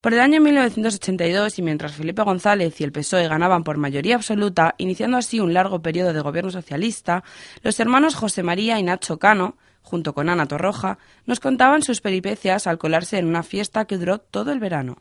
Por el año 1982 y mientras Felipe González y el PSOE ganaban por mayoría absoluta, iniciando así un largo periodo de gobierno socialista, los hermanos José María y Nacho Cano, junto con Ana Torroja, nos contaban sus peripecias al colarse en una fiesta que duró todo el verano.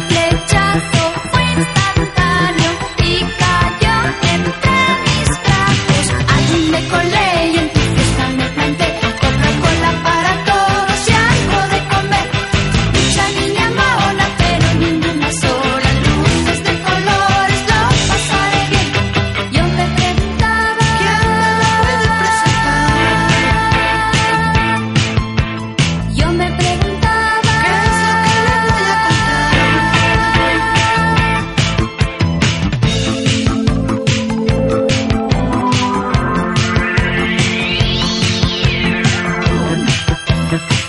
reflect just the